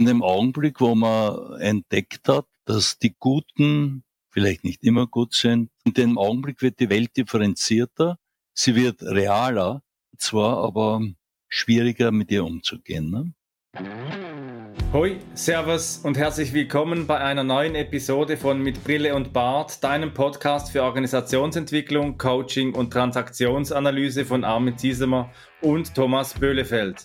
In dem Augenblick, wo man entdeckt hat, dass die Guten vielleicht nicht immer gut sind, in dem Augenblick wird die Welt differenzierter, sie wird realer, zwar aber schwieriger mit ihr umzugehen. Ne? Hoi, Servus und herzlich willkommen bei einer neuen Episode von Mit Brille und Bart, deinem Podcast für Organisationsentwicklung, Coaching und Transaktionsanalyse von Armin Ziesemer und Thomas Böhlefeld.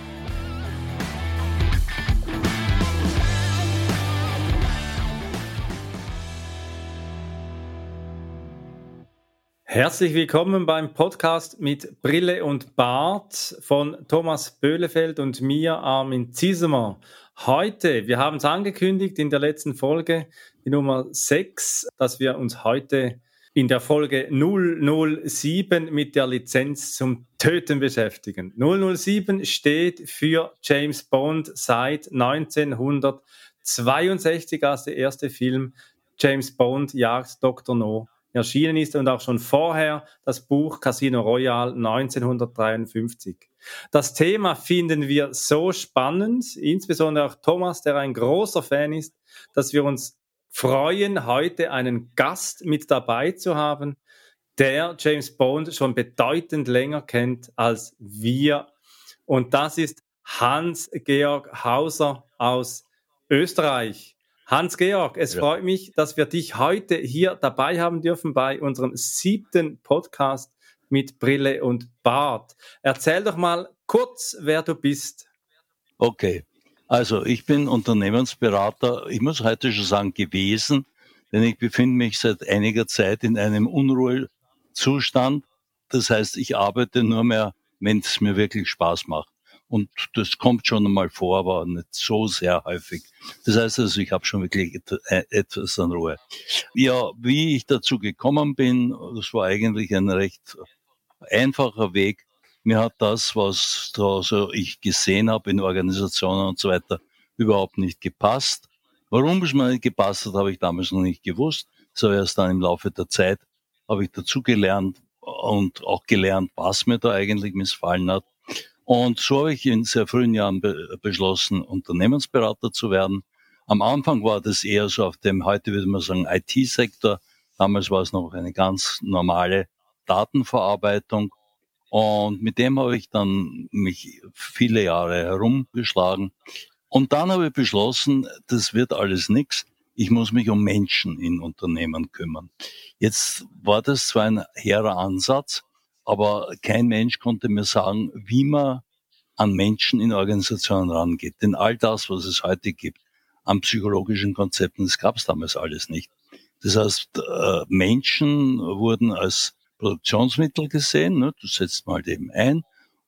Herzlich willkommen beim Podcast mit Brille und Bart von Thomas Böhlefeld und mir, Armin Ziesemer. Heute, wir haben es angekündigt in der letzten Folge, die Nummer 6, dass wir uns heute in der Folge 007 mit der Lizenz zum Töten beschäftigen. 007 steht für James Bond seit 1962 als der erste Film James Bond jagt Dr. No erschienen ist und auch schon vorher das Buch Casino Royale 1953. Das Thema finden wir so spannend, insbesondere auch Thomas, der ein großer Fan ist, dass wir uns freuen, heute einen Gast mit dabei zu haben, der James Bond schon bedeutend länger kennt als wir. Und das ist Hans-Georg Hauser aus Österreich. Hans-Georg, es ja. freut mich, dass wir dich heute hier dabei haben dürfen bei unserem siebten Podcast mit Brille und Bart. Erzähl doch mal kurz, wer du bist. Okay, also ich bin Unternehmensberater, ich muss heute schon sagen gewesen, denn ich befinde mich seit einiger Zeit in einem Unruhezustand. Das heißt, ich arbeite nur mehr, wenn es mir wirklich Spaß macht. Und das kommt schon einmal vor, aber nicht so sehr häufig. Das heißt also, ich habe schon wirklich äh, etwas an Ruhe. Ja, wie ich dazu gekommen bin, das war eigentlich ein recht einfacher Weg. Mir hat das, was da so ich gesehen habe in Organisationen und so weiter, überhaupt nicht gepasst. Warum es mir nicht gepasst hat, habe ich damals noch nicht gewusst. So erst dann im Laufe der Zeit habe ich dazu gelernt und auch gelernt, was mir da eigentlich missfallen hat. Und so habe ich in sehr frühen Jahren be beschlossen, Unternehmensberater zu werden. Am Anfang war das eher so auf dem, heute würde man sagen, IT-Sektor. Damals war es noch eine ganz normale Datenverarbeitung. Und mit dem habe ich dann mich viele Jahre herumgeschlagen. Und dann habe ich beschlossen, das wird alles nichts. Ich muss mich um Menschen in Unternehmen kümmern. Jetzt war das zwar ein hehrer Ansatz, aber kein Mensch konnte mir sagen, wie man an Menschen in Organisationen rangeht. Denn all das, was es heute gibt, an psychologischen Konzepten, das gab es damals alles nicht. Das heißt, äh, Menschen wurden als Produktionsmittel gesehen, ne? das setzt man halt eben ein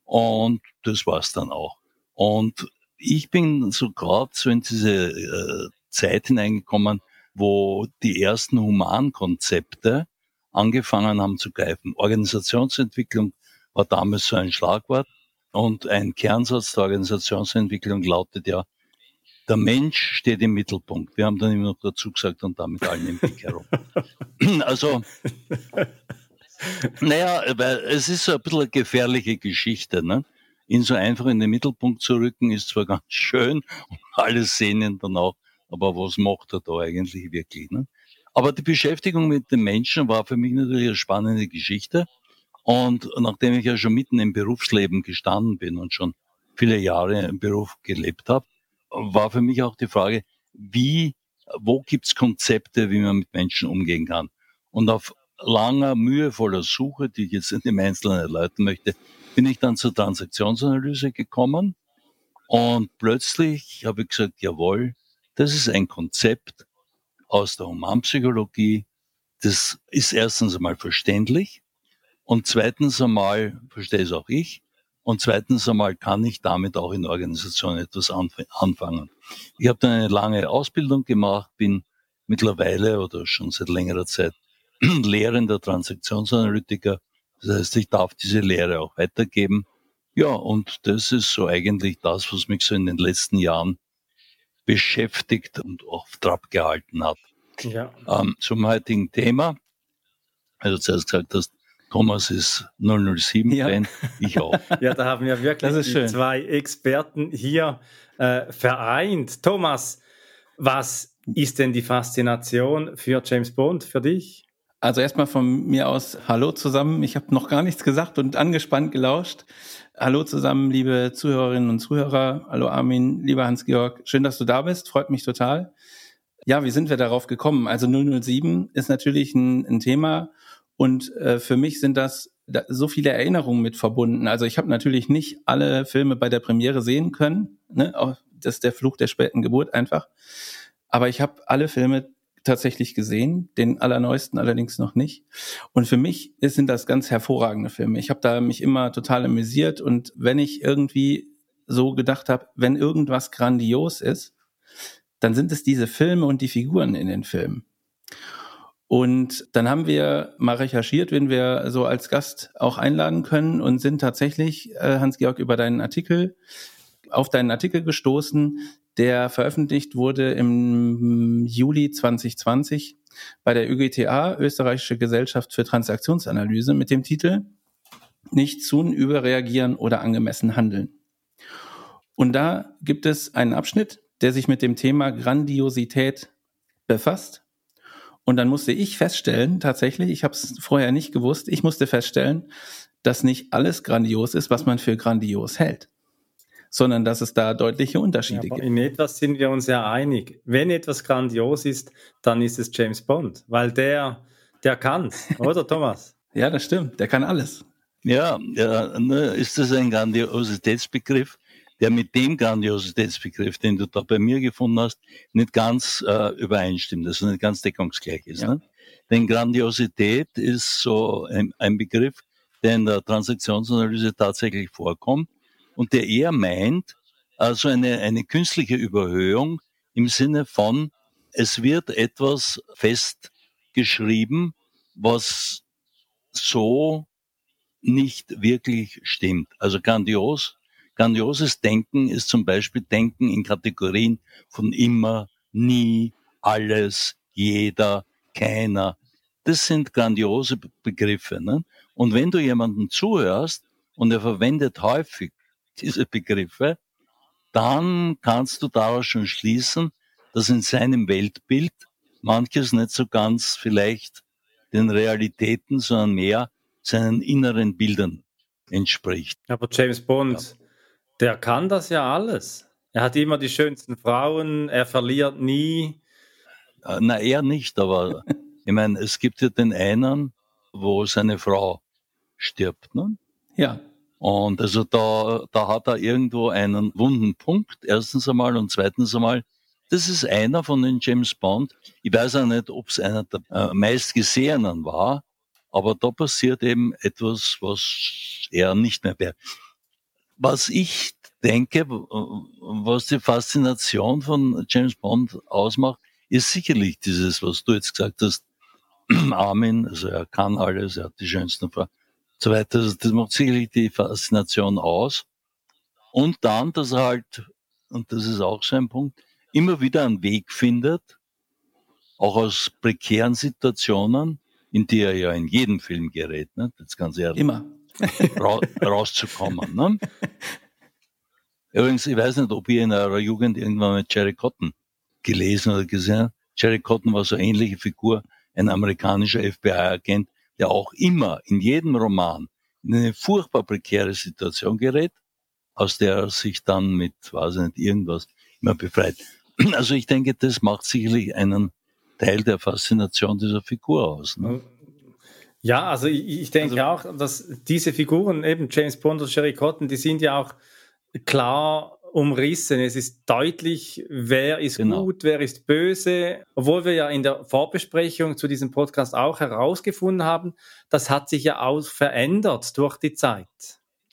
und das war's dann auch. Und ich bin so gerade so in diese äh, Zeit hineingekommen, wo die ersten Humankonzepte angefangen haben zu greifen. Organisationsentwicklung war damals so ein Schlagwort und ein Kernsatz der Organisationsentwicklung lautet ja, der Mensch steht im Mittelpunkt. Wir haben dann immer noch dazu gesagt und damit allen im Blick herum. also, naja, weil es ist so ein bisschen eine gefährliche Geschichte. Ne? Ihn so einfach in den Mittelpunkt zu rücken, ist zwar ganz schön und alle sehen ihn dann auch, aber was macht er da eigentlich wirklich? Ne? Aber die Beschäftigung mit den Menschen war für mich natürlich eine spannende Geschichte. Und nachdem ich ja schon mitten im Berufsleben gestanden bin und schon viele Jahre im Beruf gelebt habe, war für mich auch die Frage, wie, wo gibt's Konzepte, wie man mit Menschen umgehen kann? Und auf langer, mühevoller Suche, die ich jetzt in dem Einzelnen erläutern möchte, bin ich dann zur Transaktionsanalyse gekommen. Und plötzlich habe ich gesagt, jawohl, das ist ein Konzept, aus der Humanpsychologie. Das ist erstens einmal verständlich und zweitens einmal verstehe es auch ich und zweitens einmal kann ich damit auch in Organisationen etwas anfangen. Ich habe dann eine lange Ausbildung gemacht, bin mittlerweile oder schon seit längerer Zeit lehrender Transaktionsanalytiker. Das heißt, ich darf diese Lehre auch weitergeben. Ja, und das ist so eigentlich das, was mich so in den letzten Jahren beschäftigt und auf Trab gehalten hat. Ja. Ähm, zum heutigen Thema. Also zuerst gesagt hast, Thomas ist 007 ja. Fan, ich auch. Ja, da haben wir wirklich zwei Experten hier äh, vereint. Thomas, was ist denn die Faszination für James Bond für dich? Also erstmal von mir aus Hallo zusammen. Ich habe noch gar nichts gesagt und angespannt gelauscht. Hallo zusammen, liebe Zuhörerinnen und Zuhörer. Hallo Armin, lieber Hans-Georg. Schön, dass du da bist. Freut mich total. Ja, wie sind wir darauf gekommen? Also 007 ist natürlich ein, ein Thema und äh, für mich sind das da, so viele Erinnerungen mit verbunden. Also ich habe natürlich nicht alle Filme bei der Premiere sehen können. Ne? Das ist der Fluch der späten Geburt einfach. Aber ich habe alle Filme tatsächlich gesehen, den allerneuesten allerdings noch nicht. Und für mich sind das ganz hervorragende Filme. Ich habe da mich immer total amüsiert und wenn ich irgendwie so gedacht habe, wenn irgendwas grandios ist, dann sind es diese Filme und die Figuren in den Filmen. Und dann haben wir mal recherchiert, wen wir so als Gast auch einladen können und sind tatsächlich, äh, Hans-Georg, über deinen Artikel, auf deinen Artikel gestoßen, der veröffentlicht wurde im Juli 2020 bei der ÖGTA, Österreichische Gesellschaft für Transaktionsanalyse, mit dem Titel Nicht tun, überreagieren oder angemessen handeln. Und da gibt es einen Abschnitt, der sich mit dem Thema Grandiosität befasst und dann musste ich feststellen, tatsächlich, ich habe es vorher nicht gewusst, ich musste feststellen, dass nicht alles grandios ist, was man für grandios hält, sondern dass es da deutliche Unterschiede ja, gibt. In etwas sind wir uns ja einig. Wenn etwas grandios ist, dann ist es James Bond, weil der, der kann, oder Thomas? ja, das stimmt, der kann alles. Ja, ja ne, ist das ein Grandiositätsbegriff? der mit dem Grandiositätsbegriff, den du da bei mir gefunden hast, nicht ganz äh, übereinstimmt, also nicht ganz deckungsgleich ist. Ja. Ne? Denn Grandiosität ist so ein, ein Begriff, der in der Transaktionsanalyse tatsächlich vorkommt und der eher meint, also eine, eine künstliche Überhöhung im Sinne von, es wird etwas festgeschrieben, was so nicht wirklich stimmt. Also grandios Grandioses Denken ist zum Beispiel Denken in Kategorien von immer, nie, alles, jeder, keiner. Das sind grandiose Begriffe. Ne? Und wenn du jemandem zuhörst und er verwendet häufig diese Begriffe, dann kannst du daraus schon schließen, dass in seinem Weltbild manches nicht so ganz vielleicht den Realitäten, sondern mehr seinen inneren Bildern entspricht. Aber James Bond der kann das ja alles. Er hat immer die schönsten Frauen, er verliert nie. Äh, na, er nicht, aber ich meine, es gibt ja den einen, wo seine Frau stirbt. Ne? Ja. Und also da, da hat er irgendwo einen wunden Punkt, erstens einmal und zweitens einmal, das ist einer von den James Bond. Ich weiß auch nicht, ob es einer der äh, meistgesehenen war, aber da passiert eben etwas, was er nicht mehr wäre. Was ich denke, was die Faszination von James Bond ausmacht, ist sicherlich dieses, was du jetzt gesagt hast, Armin, also er kann alles, er hat die schönsten Frauen, so weiter. Also das macht sicherlich die Faszination aus. Und dann, dass er halt, und das ist auch so ein Punkt, immer wieder einen Weg findet, auch aus prekären Situationen, in die er ja in jedem Film gerät, ne? das ganz ehrlich. Immer ra rauszukommen. Ne? Übrigens, ich weiß nicht, ob ihr in eurer Jugend irgendwann mit Jerry Cotton gelesen oder gesehen habt. Jerry Cotton war so ähnliche Figur, ein amerikanischer FBI-Agent, der auch immer in jedem Roman in eine furchtbar prekäre Situation gerät, aus der er sich dann mit, weiß ich nicht, irgendwas immer befreit. Also ich denke, das macht sicherlich einen Teil der Faszination dieser Figur aus. Ne? Ja, also ich, ich denke also, auch, dass diese Figuren, eben James Bond und Sherry Cotton, die sind ja auch klar umrissen. Es ist deutlich, wer ist genau. gut, wer ist böse. Obwohl wir ja in der Vorbesprechung zu diesem Podcast auch herausgefunden haben, das hat sich ja auch verändert durch die Zeit.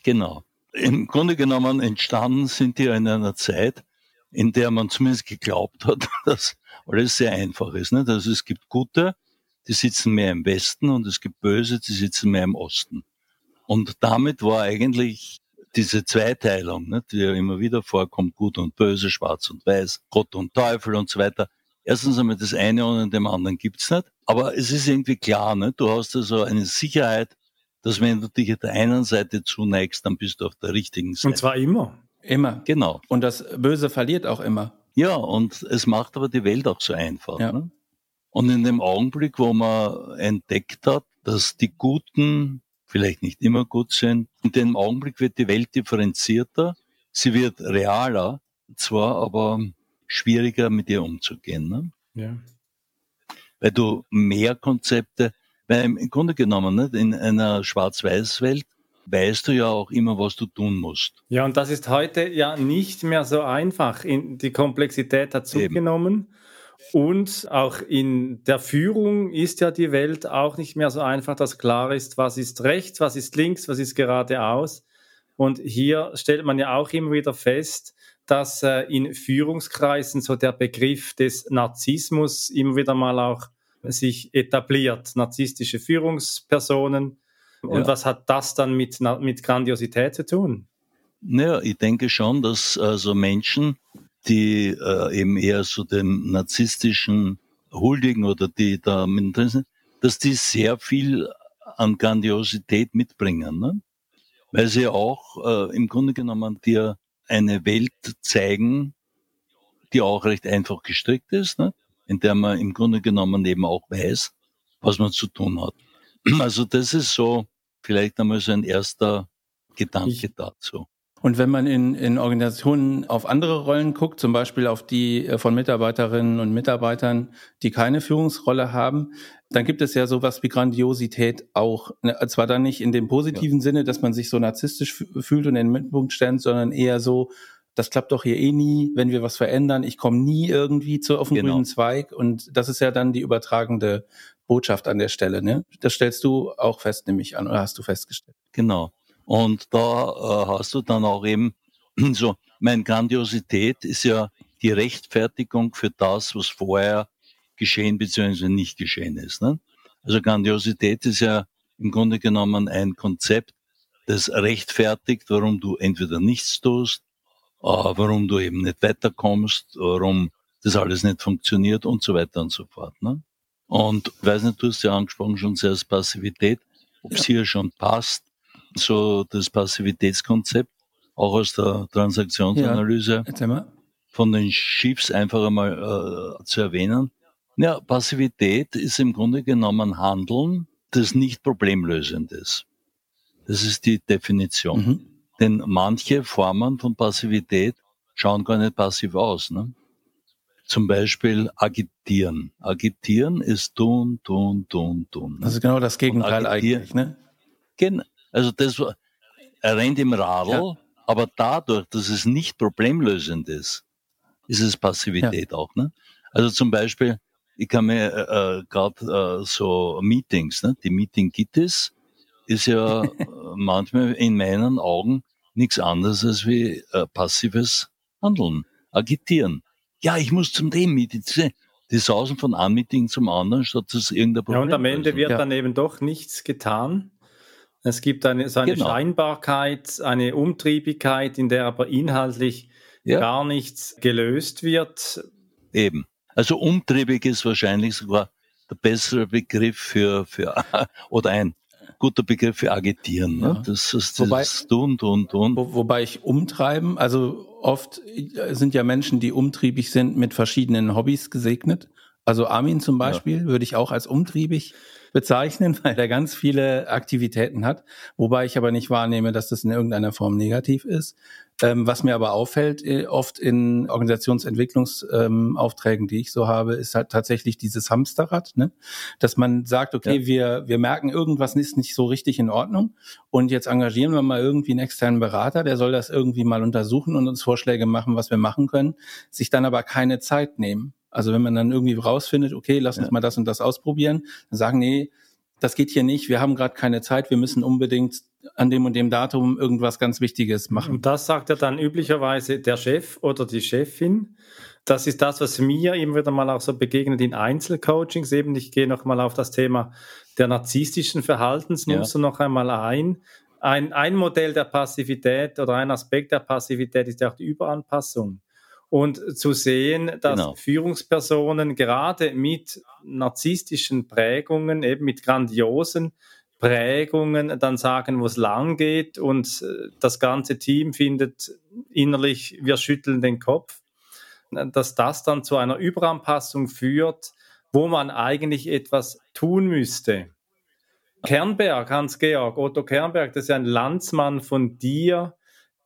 Genau. Im Grunde genommen entstanden sind die in einer Zeit, in der man zumindest geglaubt hat, dass alles sehr einfach ist. Also es gibt gute, die sitzen mehr im Westen und es gibt Böse, die sitzen mehr im Osten. Und damit war eigentlich diese Zweiteilung, ne, die ja immer wieder vorkommt, gut und böse, schwarz und weiß, Gott und Teufel und so weiter. Erstens einmal das eine ohne dem anderen gibt's nicht. Aber es ist irgendwie klar, ne? du hast also eine Sicherheit, dass wenn du dich auf der einen Seite zuneigst, dann bist du auf der richtigen Seite. Und zwar immer. Immer. Genau. Und das Böse verliert auch immer. Ja, und es macht aber die Welt auch so einfach. Ja. Ne? Und in dem Augenblick, wo man entdeckt hat, dass die Guten vielleicht nicht immer gut sind, in dem Augenblick wird die Welt differenzierter, sie wird realer, zwar aber schwieriger mit ihr umzugehen. Ne? Ja. Weil du mehr Konzepte, weil im Grunde genommen, nicht, in einer Schwarz-Weiß-Welt weißt du ja auch immer, was du tun musst. Ja, und das ist heute ja nicht mehr so einfach. In, die Komplexität hat Eben. Und auch in der Führung ist ja die Welt auch nicht mehr so einfach, dass klar ist, was ist rechts, was ist links, was ist geradeaus. Und hier stellt man ja auch immer wieder fest, dass äh, in Führungskreisen so der Begriff des Narzissmus immer wieder mal auch sich etabliert. Narzisstische Führungspersonen. Und Ja. was hat das dann mit, mit Grandiosität zu tun? Naja, ich denke schon, dass also Menschen, die äh, eben eher so dem narzisstischen huldigen oder die da sind, dass die sehr viel an Grandiosität mitbringen. Ne? Weil sie auch äh, im Grunde genommen dir eine Welt zeigen, die auch recht einfach gestrickt ist, ne? in der man im Grunde genommen eben auch weiß, was man zu tun hat. Also das ist so vielleicht einmal so ein erster Gedanke Ich- dazu. Und wenn man in, in Organisationen auf andere Rollen guckt, zum Beispiel auf die äh, von Mitarbeiterinnen und Mitarbeitern, die keine Führungsrolle haben, dann gibt es ja sowas wie Grandiosität auch. Ne, Zwar dann nicht in dem positiven Sinne, dass man sich so narzisstisch fü- fühlt und in den Mittelpunkt stellt, sondern eher so, das klappt doch hier eh nie, wenn wir was verändern. Ich komme nie irgendwie zu auf den Genau. grünen Zweig. Und das ist ja dann die übertragende Botschaft an der Stelle. Ne? Das stellst du auch fest, nämlich an, oder hast du festgestellt? Genau. Und da äh, hast du dann auch eben so, mein Grandiosität ist ja die Rechtfertigung für das, was vorher geschehen bzw. nicht geschehen ist. Ne? Also Grandiosität ist ja im Grunde genommen ein Konzept, das rechtfertigt, warum du entweder nichts tust, äh, warum du eben nicht weiterkommst, warum das alles nicht funktioniert und so weiter und so fort. Ne? Und ich weiß nicht, du hast ja angesprochen schon zuerst Passivität, ob es hier schon passt, so das Passivitätskonzept, auch aus der Transaktionsanalyse mal. von den Chiefs einfach einmal äh, zu erwähnen. Ja, Passivität ist im Grunde genommen Handeln, das nicht problemlösend ist. Das ist die Definition. Mhm. Denn manche Formen von Passivität schauen gar nicht passiv aus. Ne? Zum Beispiel agitieren. Agitieren ist tun, tun, tun, tun. Ne? Das ist genau das Gegenteil eigentlich, ne? Gen- Also das war, er rennt im Radl, Ja. aber dadurch, dass es nicht problemlösend ist, ist es Passivität auch. Ne? Also zum Beispiel, ich kann mir äh, äh, gerade äh, so Meetings, ne? die Meeting Gittis ist ja manchmal in meinen Augen nichts anderes als wie äh, passives Handeln, agitieren. Ja, ich muss zum dem Meeting. Die sausen von einem Meeting zum anderen, statt dass irgendein Ja, Problem und am Ende lösen. wird Ja. dann eben doch nichts getan. Es gibt eine, so eine Genau. Scheinbarkeit, eine Umtriebigkeit, in der aber inhaltlich Ja. gar nichts gelöst wird. Eben. Also umtriebig ist wahrscheinlich sogar der bessere Begriff für, für oder ein guter Begriff für agitieren. Ne? Ja. Das ist Wobei- das Tun, Tun, Tun. Wo, wobei ich umtreiben, also oft sind ja Menschen, die umtriebig sind, mit verschiedenen Hobbys gesegnet. Also Armin zum Beispiel würde ich auch als umtriebig bezeichnen, weil er ganz viele Aktivitäten hat, wobei ich aber nicht wahrnehme, dass das in irgendeiner Form negativ ist. Ähm, was mir aber auffällt, äh, oft in Organisationsentwicklungsaufträgen, ähm, die ich so habe, ist halt tatsächlich dieses Hamsterrad, ne? dass man sagt, okay, Ja. wir, wir merken, irgendwas ist nicht so richtig in Ordnung und jetzt engagieren wir mal irgendwie einen externen Berater, der soll das irgendwie mal untersuchen und uns Vorschläge machen, was wir machen können, sich dann aber keine Zeit nehmen. Also wenn man dann irgendwie rausfindet, okay, lass uns Ja. mal das und das ausprobieren, dann sagen, nee, das geht hier nicht, wir haben gerade keine Zeit, wir müssen unbedingt an dem und dem Datum irgendwas ganz Wichtiges machen. Und das sagt ja dann üblicherweise der Chef oder die Chefin. Das ist das, was mir immer wieder mal auch so begegnet in Einzelcoachings. Eben, ich gehe noch mal auf das Thema der narzisstischen Verhaltensmuster noch einmal ein. ein, ein Modell der Passivität oder ein Aspekt der Passivität ist ja auch die Überanpassung. Und zu sehen, dass genau. Führungspersonen gerade mit narzisstischen Prägungen, eben mit grandiosen Prägungen, dann sagen, wo es lang geht und äh, das ganze Team findet innerlich, wir schütteln den Kopf, dass das dann zu einer Überanpassung führt, wo man eigentlich etwas tun müsste. Kernberg, Hans-Georg, Otto Kernberg, das ist ja ein Landsmann von dir.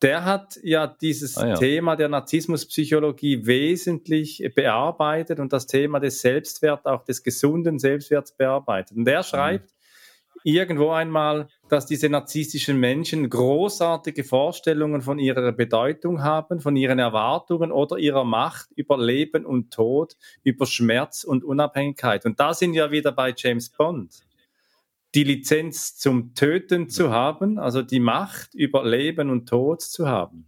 Der hat ja dieses ah, ja. Thema der Narzissmuspsychologie wesentlich bearbeitet und das Thema des Selbstwerts, auch des gesunden Selbstwerts bearbeitet. Und er mhm. schreibt mhm. irgendwo einmal, dass diese narzisstischen Menschen großartige Vorstellungen von ihrer Bedeutung haben, von ihren Erwartungen oder ihrer Macht über Leben und Tod, über Schmerz und Unabhängigkeit. Und da sind wir wieder bei James Bond die Lizenz zum Töten zu haben, also die Macht über Leben und Tod zu haben.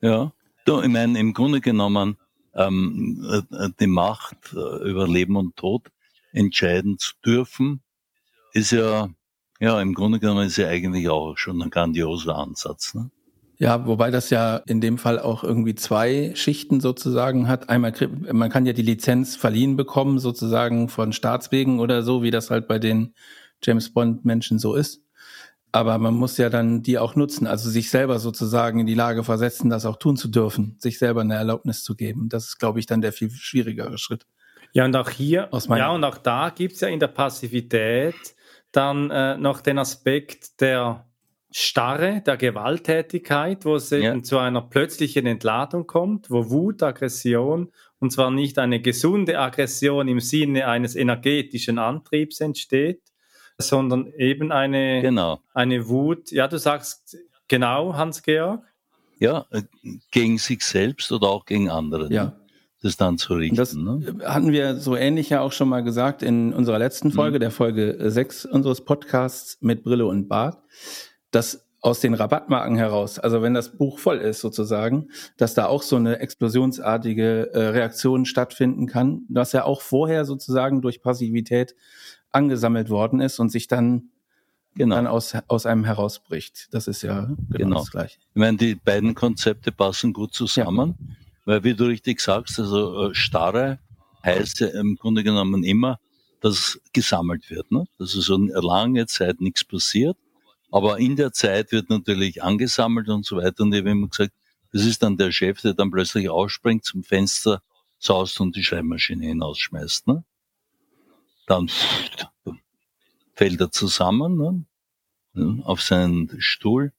Ja, du, ich meine, im Grunde genommen ähm, äh, die Macht äh, über Leben und Tod entscheiden zu dürfen, ist ja, ja, im Grunde genommen ist ja eigentlich auch schon ein grandioser Ansatz. Ne? Ja, wobei das ja in dem Fall auch irgendwie zwei Schichten sozusagen hat. Einmal, man kann ja die Lizenz verliehen bekommen, sozusagen von Staatswegen oder so, wie das halt bei den James Bond Menschen so ist. Aber man muss ja dann die auch nutzen, also sich selber sozusagen in die Lage versetzen, das auch tun zu dürfen, sich selber eine Erlaubnis zu geben. Das ist, glaube ich, dann der viel schwierigere Schritt. Ja, und auch hier, ja, und auch da gibt es ja in der Passivität dann äh, noch den Aspekt der Starre, der Gewalttätigkeit, wo es ja. eben zu einer plötzlichen Entladung kommt, wo Wut, Aggression, und zwar nicht eine gesunde Aggression im Sinne eines energetischen Antriebs entsteht, sondern eben eine, genau. eine Wut. Ja, du sagst genau, Hans-Georg? Ja, äh, gegen sich selbst oder auch gegen andere. Ne? Ja. Das dann zu richten. Das ne? hatten wir so ähnlich ja auch schon mal gesagt in unserer letzten Folge, mhm. der Folge 6 unseres Podcasts mit Brille und Bart, dass aus den Rabattmarken heraus, also wenn das Buch voll ist sozusagen, dass da auch so eine explosionsartige äh, Reaktion stattfinden kann, dass er auch vorher sozusagen durch Passivität angesammelt worden ist und sich dann genau. dann aus, aus einem herausbricht. Das ist ja genau, genau. das Gleiche. Ich meine, die beiden Konzepte passen gut zusammen, ja. weil wie du richtig sagst, also äh, starre heißt ja im Grunde genommen immer, dass gesammelt wird, ne? dass so eine lange Zeit nichts passiert. Aber in der Zeit wird natürlich angesammelt und so weiter. Und ich habe immer gesagt, das ist dann der Chef, der dann plötzlich ausspringt, zum Fenster saust und die Schreibmaschine hinausschmeißt. Ne? Dann fällt er zusammen ne, auf seinen Stuhl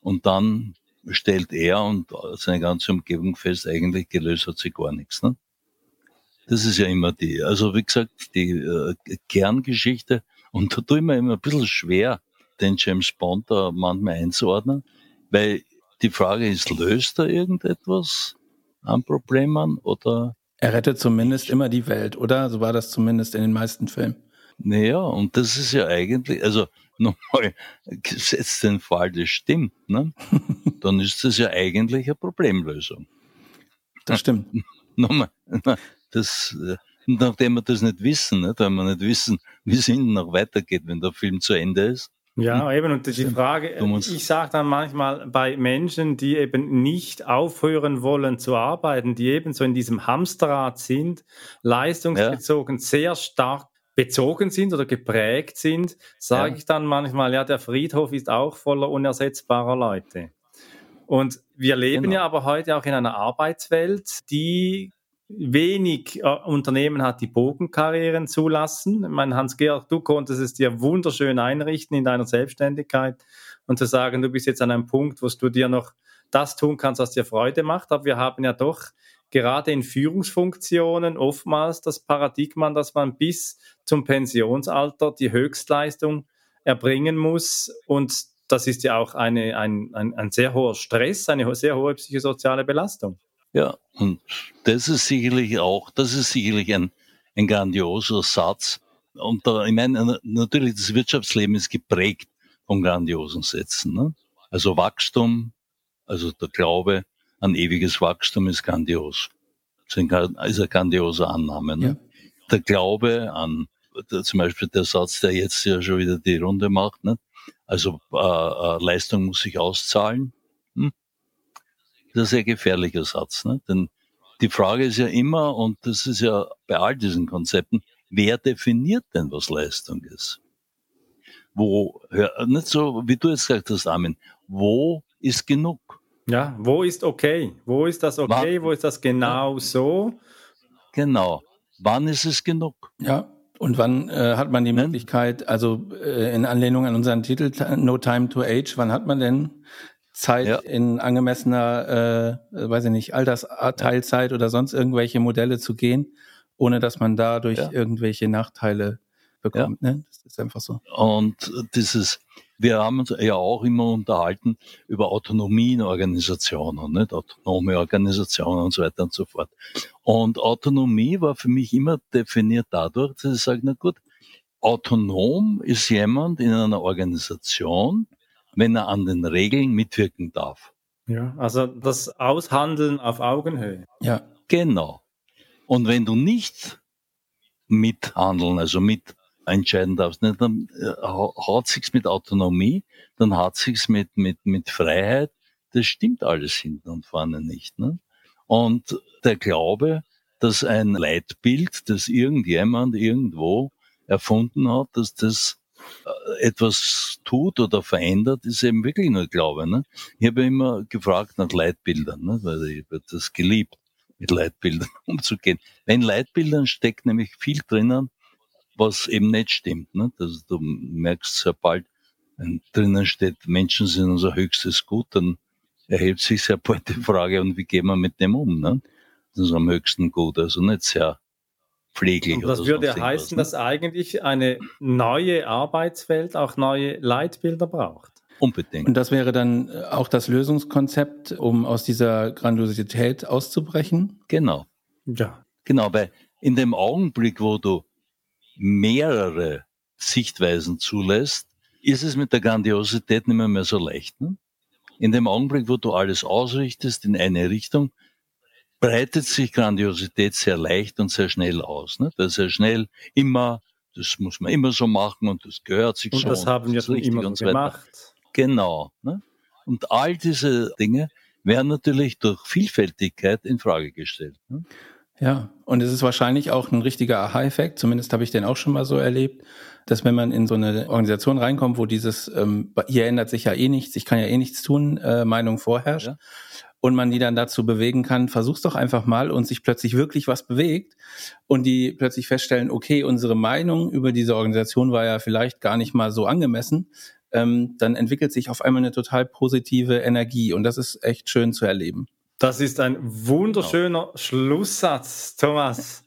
und dann stellt er und seine ganze Umgebung fest, eigentlich gelöst hat sich gar nichts. Ne? Das ist ja immer die, also wie gesagt, die äh, Kerngeschichte und da tue ich mir immer ein bisschen schwer, den James Bond da manchmal einzuordnen, weil die Frage ist, löst er irgendetwas an Problemen oder er rettet zumindest immer die Welt, oder? So war das zumindest in den meisten Filmen. Naja, und das ist ja eigentlich, also nochmal, gesetzt den Fall, das stimmt, ne? dann ist das ja eigentlich eine Problemlösung. Das stimmt. Nochmal, das, äh, nachdem wir das nicht wissen, nicht? weil wir nicht wissen, wie es hinten noch weitergeht, wenn der Film zu Ende ist, ja, hm. eben, und die Frage, ich sage dann manchmal bei Menschen, die eben nicht aufhören wollen zu arbeiten, die eben so in diesem Hamsterrad sind, leistungsbezogen ja. sehr stark bezogen sind oder geprägt sind, sage ja. ich dann manchmal, ja, der Friedhof ist auch voller unersetzbarer Leute. Und wir leben genau. ja aber heute auch in einer Arbeitswelt, die wenig äh, Unternehmen hat, die Bogenkarrieren zulassen. Ich Hans-Georg, du konntest es dir wunderschön einrichten in deiner Selbstständigkeit und zu sagen, du bist jetzt an einem Punkt, wo du dir noch das tun kannst, was dir Freude macht. Aber wir haben ja doch gerade in Führungsfunktionen oftmals das Paradigma, dass man bis zum Pensionsalter die Höchstleistung erbringen muss und das ist ja auch eine, ein, ein, ein sehr hoher Stress, eine sehr hohe psychosoziale Belastung. Ja, und das ist sicherlich auch, das ist sicherlich ein, ein grandioser Satz. Und da, ich meine, natürlich, das Wirtschaftsleben ist geprägt von grandiosen Sätzen. Ne? Also Wachstum, also der Glaube an ewiges Wachstum ist grandios. Das ist eine grandiose Annahme. Ne? Ja. Der Glaube an, zum Beispiel der Satz, der jetzt ja schon wieder die Runde macht, ne? Also äh, äh, Leistung muss sich auszahlen. Das ist ein sehr gefährlicher Satz. Ne? Denn die Frage ist ja immer, und das ist ja bei all diesen Konzepten, wer definiert denn, was Leistung ist? Wo, nicht so, wie du jetzt gesagt hast, Armin, wo ist genug? Ja, wo ist okay? Wo ist das okay? Wann, wo ist das genau so? Genau. Wann ist es genug? Ja. Und wann äh, hat man die ne? Möglichkeit, also äh, in Anlehnung an unseren Titel No Time to Age, wann hat man denn Zeit ja. in angemessener, äh, weiß ich nicht, Altersteilzeit oder sonst irgendwelche Modelle zu gehen, ohne dass man dadurch ja. irgendwelche Nachteile bekommt. Ne? Das ist einfach so. Und dieses, wir haben uns ja auch immer unterhalten über Autonomie in Organisationen, nicht? autonome Organisationen und so weiter und so fort. Und Autonomie war für mich immer definiert dadurch, dass ich sage, na gut, autonom ist jemand in einer Organisation, wenn er an den Regeln mitwirken darf. Ja, also das Aushandeln auf Augenhöhe. Ja, genau. Und wenn du nicht mithandeln, also mit entscheiden darfst, nicht, dann äh, hat sich's mit Autonomie, dann hat sich's mit, mit, mit Freiheit. Das stimmt alles hinten und vorne nicht. Ne? Und der Glaube, dass ein Leitbild, das irgendjemand irgendwo erfunden hat, dass das etwas tut oder verändert, ist eben wirklich nur Glaube. Ne? Ich habe immer gefragt nach Leitbildern, ne? weil ich habe das geliebt, mit Leitbildern umzugehen. Wenn Leitbildern steckt nämlich viel drinnen, was eben nicht stimmt. Ne? Das, du merkst sehr bald, wenn drinnen steht, Menschen sind unser höchstes Gut, dann erhebt sich sehr bald die Frage, und wie gehen wir mit dem um? Ne? Das ist am höchsten Gut, also nicht sehr pfleglich. Und das würde heißen, ne? dass eigentlich eine neue Arbeitswelt auch neue Leitbilder braucht. Unbedingt. Und das wäre dann auch das Lösungskonzept, um aus dieser Grandiosität auszubrechen? Genau. Ja. Genau, weil in dem Augenblick, wo du mehrere Sichtweisen zulässt, ist es mit der Grandiosität nicht mehr, mehr so leicht. Ne? In dem Augenblick, wo du alles ausrichtest in eine Richtung, breitet sich Grandiosität sehr leicht und sehr schnell aus. Ne? Das ist sehr schnell immer, das muss man immer so machen und das gehört sich und so. Das haben wir schon immer so gemacht. Genau. Ne? Und all diese Dinge werden natürlich durch Vielfältigkeit in Frage gestellt. Ne? Ja, und es ist wahrscheinlich auch ein richtiger Aha-Effekt, zumindest habe ich den auch schon mal so erlebt, dass wenn man in so eine Organisation reinkommt, wo dieses, ähm, hier ändert sich ja eh nichts, ich kann ja eh nichts tun, äh, Meinung vorherrscht, ja. Und man die dann dazu bewegen kann, versuch's doch einfach mal und sich plötzlich wirklich was bewegt und die plötzlich feststellen, okay, unsere Meinung über diese Organisation war ja vielleicht gar nicht mal so angemessen, ähm, dann entwickelt sich auf einmal eine total positive Energie und das ist echt schön zu erleben. Das ist ein wunderschöner genau. Schlusssatz, Thomas.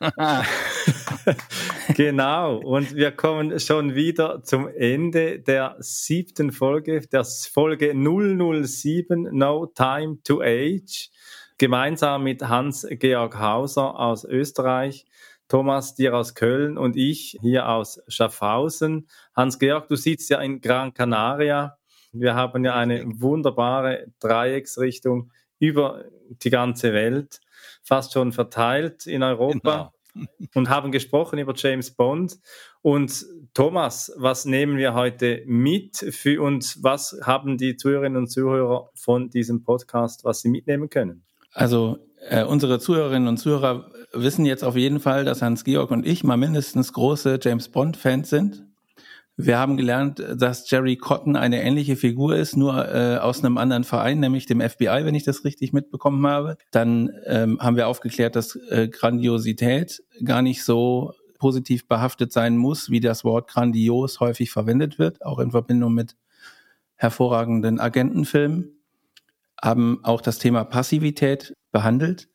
genau, und wir kommen schon wieder zum Ende der siebten Folge, der Folge 007 No Time to Age, gemeinsam mit Hans-Georg Hauser aus Österreich, Thomas dir aus Köln und ich hier aus Schaffhausen. Hans-Georg, du sitzt ja in Gran Canaria. Wir haben ja eine wunderbare Dreiecksrichtung über die ganze Welt, fast schon verteilt in Europa genau. und haben gesprochen über James Bond. Und Thomas, was nehmen wir heute mit für uns? Was haben die Zuhörerinnen und Zuhörer von diesem Podcast, was sie mitnehmen können? Also äh, unsere Zuhörerinnen und Zuhörer wissen jetzt auf jeden Fall, dass Hans-Georg und ich mal mindestens große James Bond-Fans sind. Wir haben gelernt, dass Jerry Cotton eine ähnliche Figur ist, nur äh, aus einem anderen Verein, nämlich dem FBI, wenn ich das richtig mitbekommen habe. Dann ähm, haben wir aufgeklärt, dass äh, Grandiosität gar nicht so positiv behaftet sein muss, wie das Wort grandios häufig verwendet wird, auch in Verbindung mit hervorragenden Agentenfilmen. Haben auch das Thema Passivität behandelt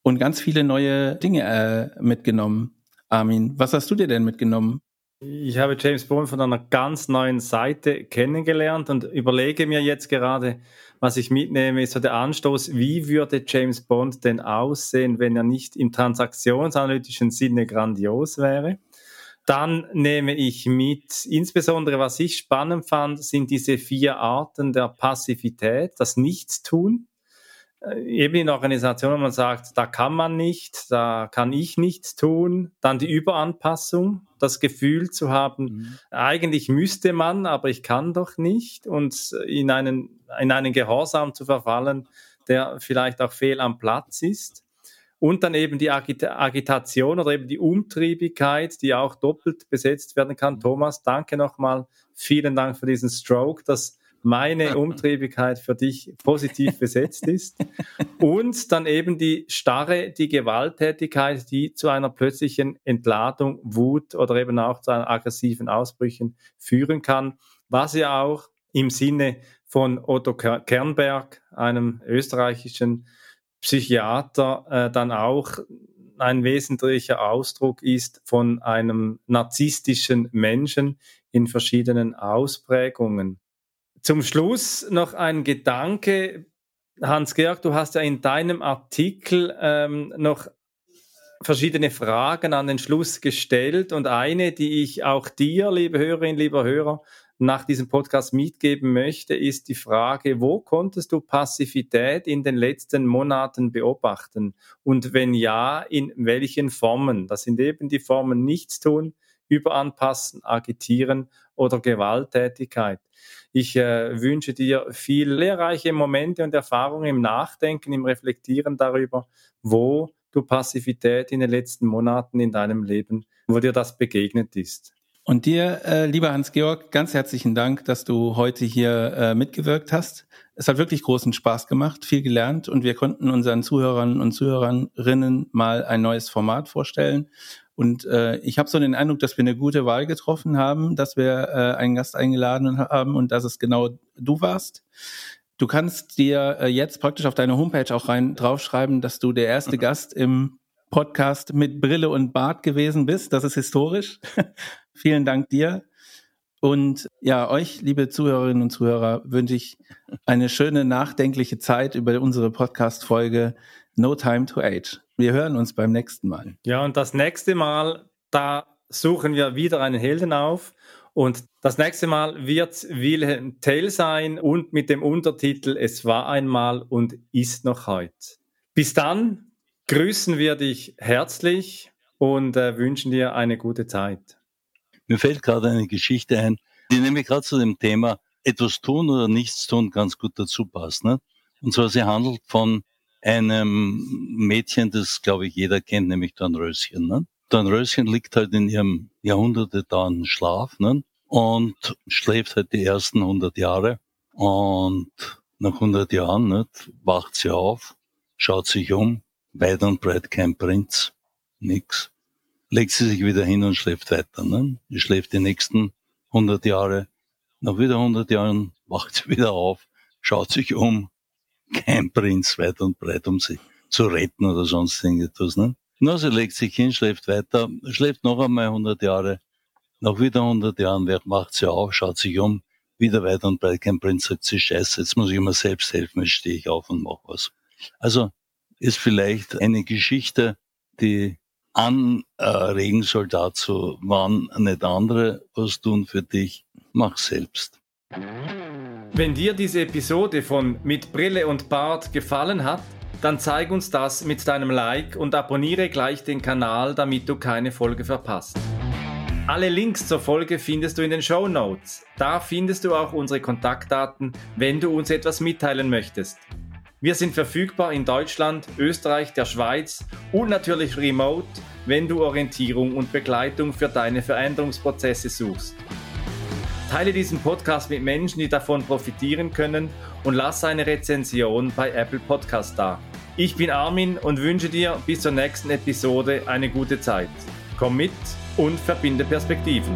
und ganz viele neue Dinge äh, mitgenommen. Armin, was hast du dir denn mitgenommen? Ich habe James Bond von einer ganz neuen Seite kennengelernt und überlege mir jetzt gerade, was ich mitnehme, ist so der Anstoß, wie würde James Bond denn aussehen, wenn er nicht im transaktionsanalytischen Sinne grandios wäre? Dann nehme ich mit, insbesondere was ich spannend fand, sind diese vier Arten der Passivität, das Nichtstun. Äh, eben in Organisationen, wo man sagt, da kann man nicht, da kann ich nichts tun. Dann die Überanpassung, das Gefühl zu haben, mhm. eigentlich müsste man, aber ich kann doch nicht. Und in einen, in einen Gehorsam zu verfallen, der vielleicht auch fehl am Platz ist. Und dann eben die Agita Agitation oder eben die Umtriebigkeit, die auch doppelt besetzt werden kann. Mhm. Thomas, danke nochmal. Vielen Dank für diesen Stroke. Das meine Umtriebigkeit für dich positiv besetzt ist. Und dann eben die Starre, die Gewalttätigkeit, die zu einer plötzlichen Entladung, Wut oder eben auch zu einem aggressiven Ausbrüchen führen kann, was ja auch im Sinne von Otto Kernberg, einem österreichischen Psychiater, äh, dann auch ein wesentlicher Ausdruck ist von einem narzisstischen Menschen in verschiedenen Ausprägungen. Zum Schluss noch ein Gedanke. Hans-Georg, du hast ja in deinem Artikel ähm, noch verschiedene Fragen an den Schluss gestellt und eine, die ich auch dir, liebe Hörerinnen, lieber Hörer, nach diesem Podcast mitgeben möchte, ist die Frage, wo konntest du Passivität in den letzten Monaten beobachten? Und wenn ja, in welchen Formen? Das sind eben die Formen Nichtstun, Überanpassen, Agitieren oder Gewalttätigkeit. Ich äh, wünsche dir viel lehrreiche Momente und Erfahrungen im Nachdenken, im Reflektieren darüber, wo du Passivität in den letzten Monaten in deinem Leben, wo dir das begegnet ist. Und dir, äh, lieber Hans-Georg, ganz herzlichen Dank, dass du heute hier äh, mitgewirkt hast. Es hat wirklich großen Spaß gemacht, viel gelernt und wir konnten unseren Zuhörern und Zuhörerinnen mal ein neues Format vorstellen. Und äh, ich habe so den Eindruck, dass wir eine gute Wahl getroffen haben, dass wir äh, einen Gast eingeladen haben und dass es genau du warst. Du kannst dir äh, jetzt praktisch auf deine Homepage auch rein draufschreiben, dass du der erste mhm. Gast im Podcast mit Brille und Bart gewesen bist. Das ist historisch. Vielen Dank dir. Und ja, euch, liebe Zuhörerinnen und Zuhörer, wünsche ich eine schöne, nachdenkliche Zeit über unsere Podcast-Folge No Time to Age. Wir hören uns beim nächsten Mal. Ja, und das nächste Mal, da suchen wir wieder einen Helden auf. Und das nächste Mal wird Wilhelm Tell sein und mit dem Untertitel Es war einmal und ist noch heute. Bis dann grüßen wir dich herzlich und äh, wünschen dir eine gute Zeit. Mir fällt gerade eine Geschichte ein, die nämlich gerade zu dem Thema etwas tun oder nichts tun ganz gut dazu passt. Ne? Und zwar sie handelt von einem Mädchen, das glaube ich jeder kennt, nämlich Dornröschen. Ne? Dornröschen liegt halt in ihrem Jahrhunderte dauernden Schlaf ne? und schläft halt die ersten 100 Jahre und nach 100 Jahren ne, wacht sie auf, schaut sich um, weit und breit kein Prinz, nix. Legt sie sich wieder hin und schläft weiter. Ne? Sie schläft die nächsten 100 Jahre. Nach wieder 100 Jahren wacht sie wieder auf, schaut sich um, kein Prinz weit und breit, um sie zu retten oder sonst irgendetwas. Ne? Na, sie legt sich hin, schläft weiter, schläft noch einmal 100 Jahre. Nach wieder 100 Jahren macht sie auf, schaut sich um, wieder weit und breit. Kein Prinz sagt sie, scheiße, jetzt muss ich immer selbst helfen, jetzt stehe ich auf und mache was. Also ist vielleicht eine Geschichte, die anregen soll dazu, wann nicht andere was tun für dich, mach selbst. Wenn dir diese Episode von Mit Brille und Bart gefallen hat, dann zeig uns das mit deinem Like und abonniere gleich den Kanal, damit du keine Folge verpasst. Alle Links zur Folge findest du in den Show Notes. Da findest du auch unsere Kontaktdaten, wenn du uns etwas mitteilen möchtest. Wir sind verfügbar in Deutschland, Österreich, der Schweiz und natürlich remote, wenn du Orientierung und Begleitung für deine Veränderungsprozesse suchst. Teile diesen Podcast mit Menschen, die davon profitieren können und lass eine Rezension bei Apple Podcast da. Ich bin Armin und wünsche dir bis zur nächsten Episode eine gute Zeit. Komm mit und verbinde Perspektiven.